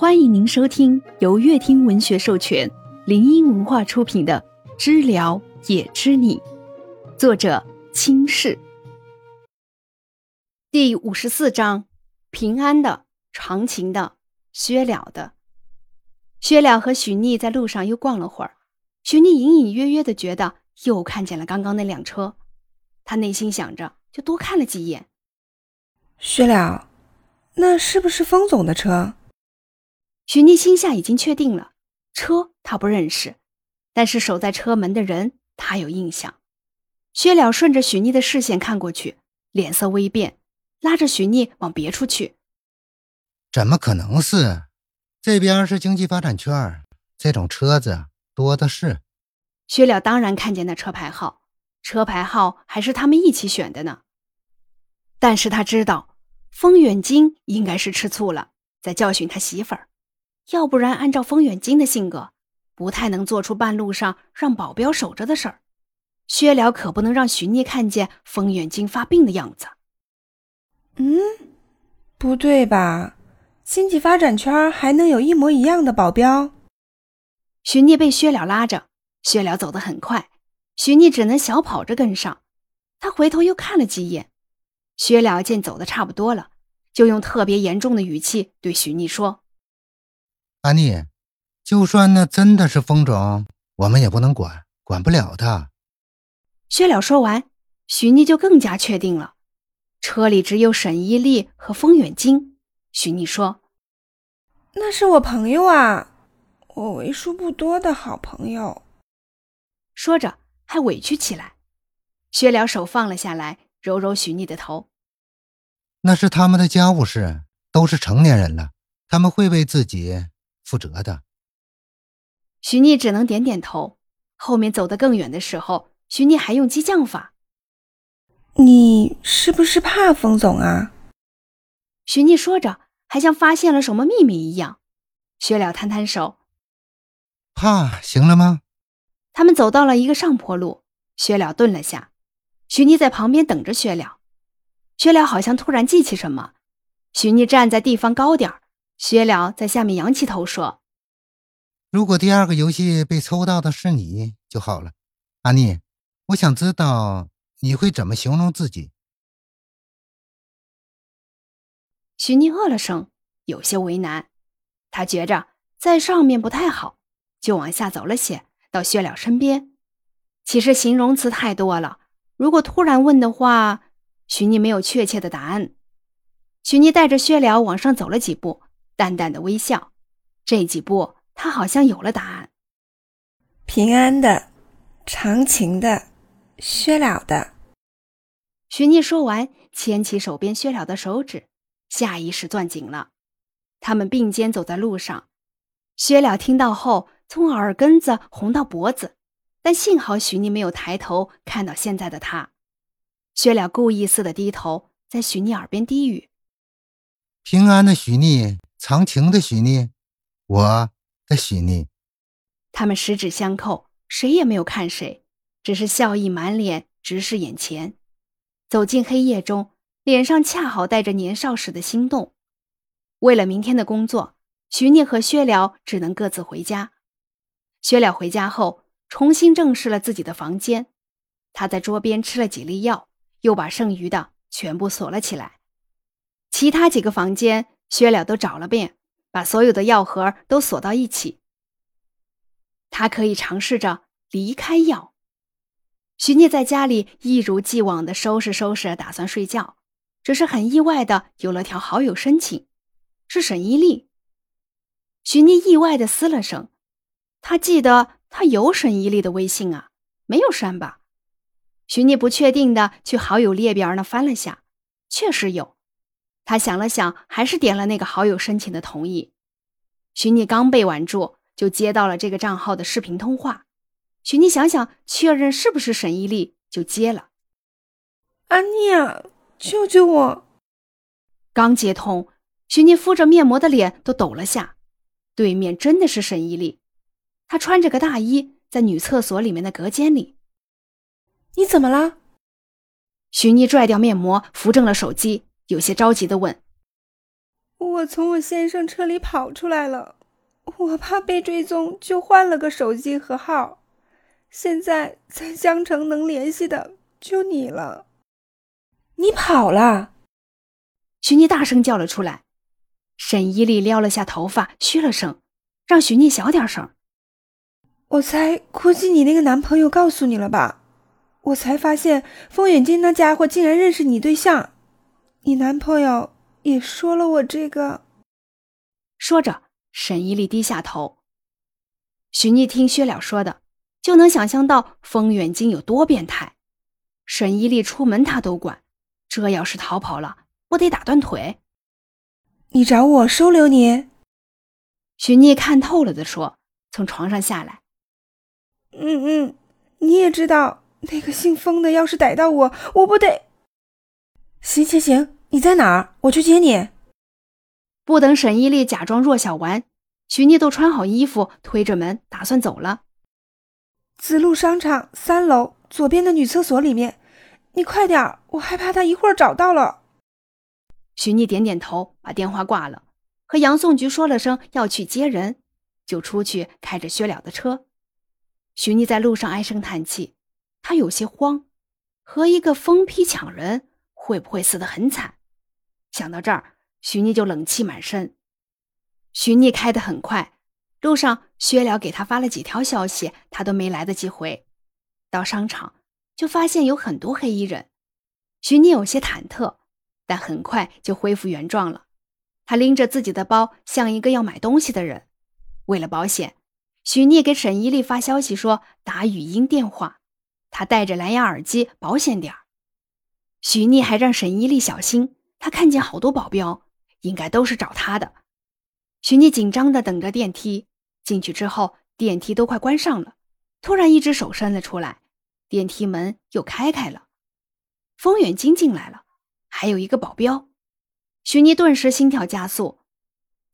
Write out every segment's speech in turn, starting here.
欢迎您收听由乐听文学授权、林音文化出品的《知了也知你》，作者清世。第五十四章：平安的、长情的、薛了的。薛了和许逆在路上又逛了会儿，许逆隐隐约约的觉得又看见了刚刚那辆车，他内心想着，就多看了几眼。薛了，那是不是风总的车？许逆心下已经确定了，车他不认识，但是守在车门的人他有印象。薛了顺着许逆的视线看过去，脸色微变，拉着许逆往别处去。怎么可能是？这边是经济发展圈，这种车子多的是。薛了当然看见那车牌号，车牌号还是他们一起选的呢。但是他知道，风远金应该是吃醋了，在教训他媳妇儿。要不然，按照风远金的性格，不太能做出半路上让保镖守着的事儿。薛了可不能让徐聂看见风远金发病的样子。嗯，不对吧？经济发展圈还能有一模一样的保镖？徐聂被薛了拉着，薛了走得很快，徐聂只能小跑着跟上。他回头又看了几眼，薛了见走的差不多了，就用特别严重的语气对徐聂说。阿妮，就算那真的是风种，我们也不能管，管不了他。薛了说完，许逆就更加确定了。车里只有沈一丽和风远京。许逆说：“那是我朋友啊，我为数不多的好朋友。”说着还委屈起来。薛了手放了下来，揉揉许逆的头：“那是他们的家务事，都是成年人了，他们会为自己。”负责的，徐逆只能点点头。后面走得更远的时候，徐逆还用激将法：“你是不是怕风总啊？”徐逆说着，还像发现了什么秘密一样。薛了摊摊手：“怕行了吗？”他们走到了一个上坡路，薛了顿了下，徐逆在旁边等着薛了。薛了好像突然记起什么，徐逆站在地方高点儿。薛了在下面仰起头说：“如果第二个游戏被抽到的是你就好了，阿妮，我想知道你会怎么形容自己。”徐妮饿了声，有些为难。他觉着在上面不太好，就往下走了些，到薛了身边。其实形容词太多了，如果突然问的话，徐妮没有确切的答案。徐妮带着薛了往上走了几步。淡淡的微笑，这几步他好像有了答案。平安的，长情的，薛了的。许聂说完，牵起手边薛了的手指，下意识攥紧了。他们并肩走在路上，薛了听到后，从耳根子红到脖子，但幸好许聂没有抬头看到现在的他。薛了故意似的低头，在许聂耳边低语：“平安的许聂。”长情的许逆，我的许逆。他们十指相扣，谁也没有看谁，只是笑意满脸，直视眼前。走进黑夜中，脸上恰好带着年少时的心动。为了明天的工作，徐聂和薛了只能各自回家。薛了回家后，重新正视了自己的房间。他在桌边吃了几粒药，又把剩余的全部锁了起来。其他几个房间。薛了都找了遍，把所有的药盒都锁到一起。他可以尝试着离开药。徐聂在家里一如既往的收拾收拾，打算睡觉，只是很意外的有了条好友申请，是沈依丽。徐聂意外的嘶了声，他记得他有沈依丽的微信啊，没有删吧？徐聂不确定的去好友列表那翻了下，确实有。他想了想，还是点了那个好友申请的同意。徐妮刚被挽住，就接到了这个账号的视频通话。徐妮想想，确认是不是沈依丽，就接了。安妮啊，救救我！刚接通，徐妮敷着面膜的脸都抖了下。对面真的是沈依丽，她穿着个大衣，在女厕所里面的隔间里。你怎么了？徐妮拽掉面膜，扶正了手机。有些着急的问：“我从我先生车里跑出来了，我怕被追踪，就换了个手机和号。现在在江城能联系的就你了。你跑了？徐妮大声叫了出来。沈依丽撩了下头发，嘘了声，让徐妮小点声。我猜，估计你那个男朋友告诉你了吧？我才发现，风远金那家伙竟然认识你对象。你男朋友也说了我这个。说着，沈依丽低下头。许逆听薛了说的，就能想象到风远京有多变态。沈依丽出门他都管，这要是逃跑了，我得打断腿？你找我收留你？许逆看透了的说，从床上下来。嗯嗯，你也知道那个姓风的，要是逮到我，我不得。行行行，你在哪儿？我去接你。不等沈依丽假装弱小完，徐妮都穿好衣服，推着门打算走了。子路商场三楼左边的女厕所里面，你快点，我害怕他一会儿找到了。徐妮点点头，把电话挂了，和杨颂菊说了声要去接人，就出去开着薛了的车。徐妮在路上唉声叹气，她有些慌，和一个疯批抢人，会不会死得很惨？想到这儿，徐妮就冷气满身。徐妮开得很快，路上薛了给她发了几条消息，她都没来得及回。到商场，就发现有很多黑衣人，徐妮有些忐忑，但很快就恢复原状了。她拎着自己的包，像一个要买东西的人。为了保险。许妮给沈依丽发消息说打语音电话，他戴着蓝牙耳机保险点儿。许聂还让沈依丽小心，他看见好多保镖，应该都是找他的。许聂紧张的等着电梯，进去之后电梯都快关上了，突然一只手伸了出来，电梯门又开开了，风远金进来了，还有一个保镖。许聂顿时心跳加速，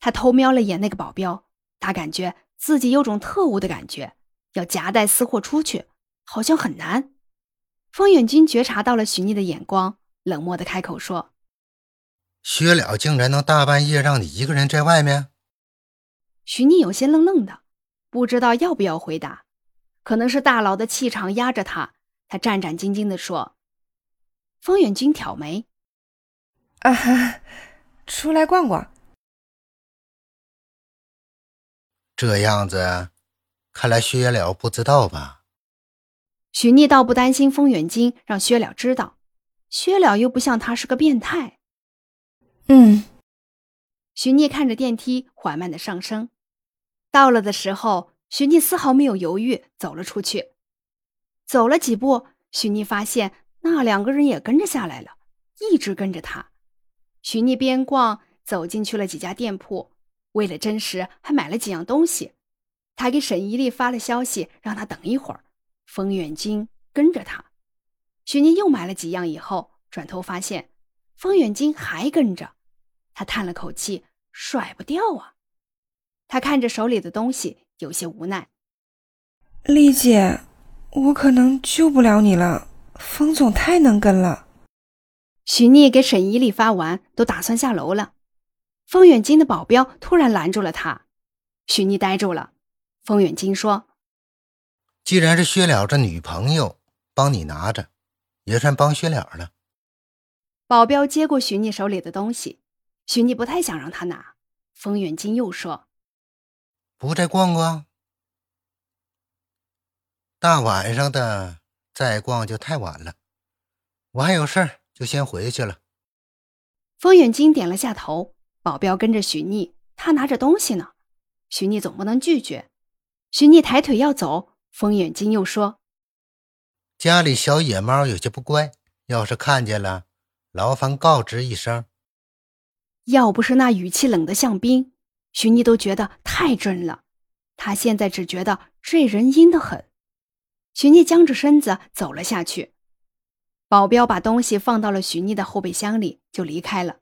他偷瞄了眼那个保镖，他感觉。自己有种特务的感觉，要夹带私货出去，好像很难。风远军觉察到了许逆的眼光，冷漠的开口说：“薛了竟然能大半夜让你一个人在外面？”许逆有些愣愣的，不知道要不要回答。可能是大佬的气场压着他，他战战兢兢的说：“方远军挑眉，啊，出来逛逛。”这样子，看来薛了不知道吧？许逆倒不担心风远金让薛了知道，薛了又不像他是个变态。嗯。许逆看着电梯缓慢的上升，到了的时候，许逆丝毫没有犹豫，走了出去。走了几步，许逆发现那两个人也跟着下来了，一直跟着他。许逆边逛，走进去了几家店铺。为了真实，还买了几样东西。他给沈依丽发了消息，让她等一会儿。风远金跟着他，许妮又买了几样，以后转头发现风远金还跟着。他叹了口气，甩不掉啊。他看着手里的东西，有些无奈。丽姐，我可能救不了你了。风总太能跟了。许妮给沈依丽发完，都打算下楼了。风远金的保镖突然拦住了他，许妮呆住了。风远金说：“既然是薛了这女朋友帮你拿着，也算帮薛了了。”保镖接过许逆手里的东西，许逆不太想让他拿。风远金又说：“不再逛逛？大晚上的再逛就太晚了。我还有事儿，就先回去了。”风远金点了下头。保镖跟着许逆，他拿着东西呢。许逆总不能拒绝。许逆抬腿要走，风远金又说：“家里小野猫有些不乖，要是看见了，劳烦告知一声。”要不是那语气冷得像冰，徐妮都觉得太真了。她现在只觉得这人阴得很。徐妮僵着身子走了下去。保镖把东西放到了徐妮的后备箱里，就离开了。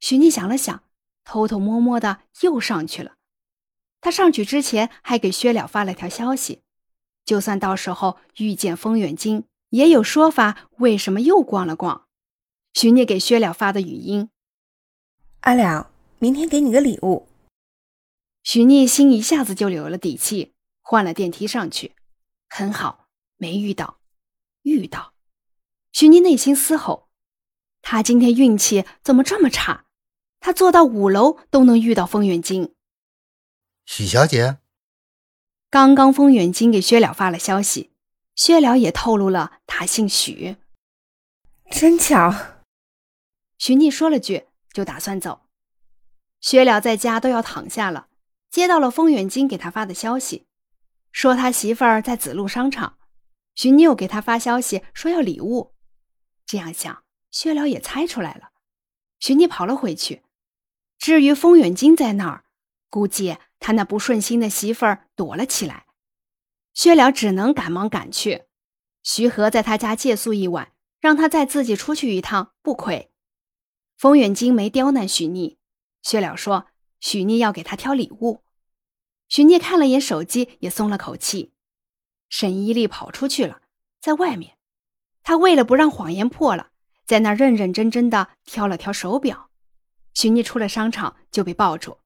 徐妮想了想，偷偷摸摸的又上去了。他上去之前还给薛了发了条消息，就算到时候遇见风远金，也有说法。为什么又逛了逛？徐聂给薛了发的语音：“阿了，明天给你个礼物。徐聂心一下子就有了底气，换了电梯上去。很好，没遇到，遇到。徐聂内心嘶吼：他今天运气怎么这么差？他坐到五楼都能遇到风远金。许小姐，刚刚风远金给薛了发了消息，薛了也透露了他姓许。真巧。许逆说了句，就打算走。薛了在家都要躺下了，接到了风远金给他发的消息，说他媳妇儿在子路商场。许逆又给他发消息说要礼物。这样想，薛了也猜出来了。许逆跑了回去。至于风远金在那儿，估计他那不顺心的媳妇儿躲了起来。薛了只能赶忙赶去。徐和在他家借宿一晚，让他再自己出去一趟，不亏。风远金没刁难许逆。薛了说许逆要给他挑礼物。许逆看了眼手机，也松了口气。沈依丽跑出去了，在外面。他为了不让谎言破了，在那认认真真的挑了挑手表。许逆出了商场就被抱住，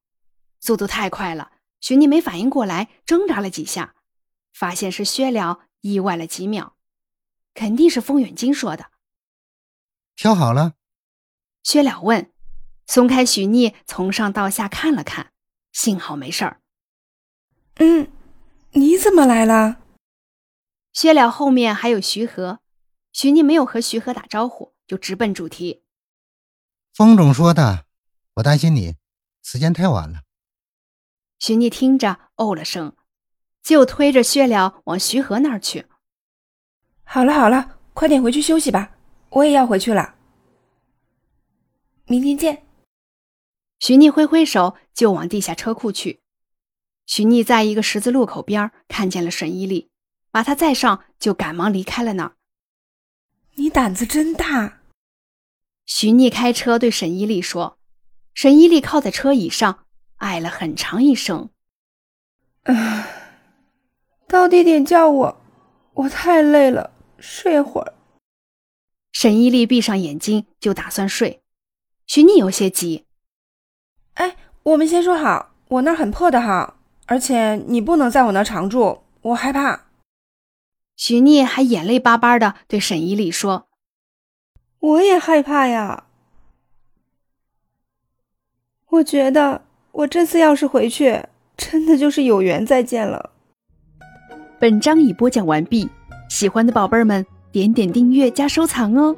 速度太快了，许妮没反应过来，挣扎了几下，发现是薛了，意外了几秒，肯定是风远金说的。挑好了，薛了问，松开许逆，从上到下看了看，幸好没事儿。嗯，你怎么来了？薛了后面还有徐和。许妮没有和徐和打招呼，就直奔主题。风总说的，我担心你，时间太晚了。许逆听着哦了声，就推着薛了往徐和那儿去。好了好了，快点回去休息吧，我也要回去了。明天见。徐逆挥挥手，就往地下车库去。徐逆在一个十字路口边看见了沈依丽，把她载上，就赶忙离开了那儿。你胆子真大，徐逆开车对沈依丽说。沈依丽靠在车椅上，唉了很长一声。唉，到地点叫我，我太累了，睡会儿。沈依丽闭上眼睛，就打算睡。徐逆有些急。哎，我们先说好，我那儿很破的哈，而且你不能在我那儿常住，我害怕。许聂还眼泪巴巴的对沈依丽说：“我也害怕呀，我觉得我这次要是回去，真的就是有缘再见了。”本章已播讲完毕，喜欢的宝贝儿们点点订阅加收藏哦。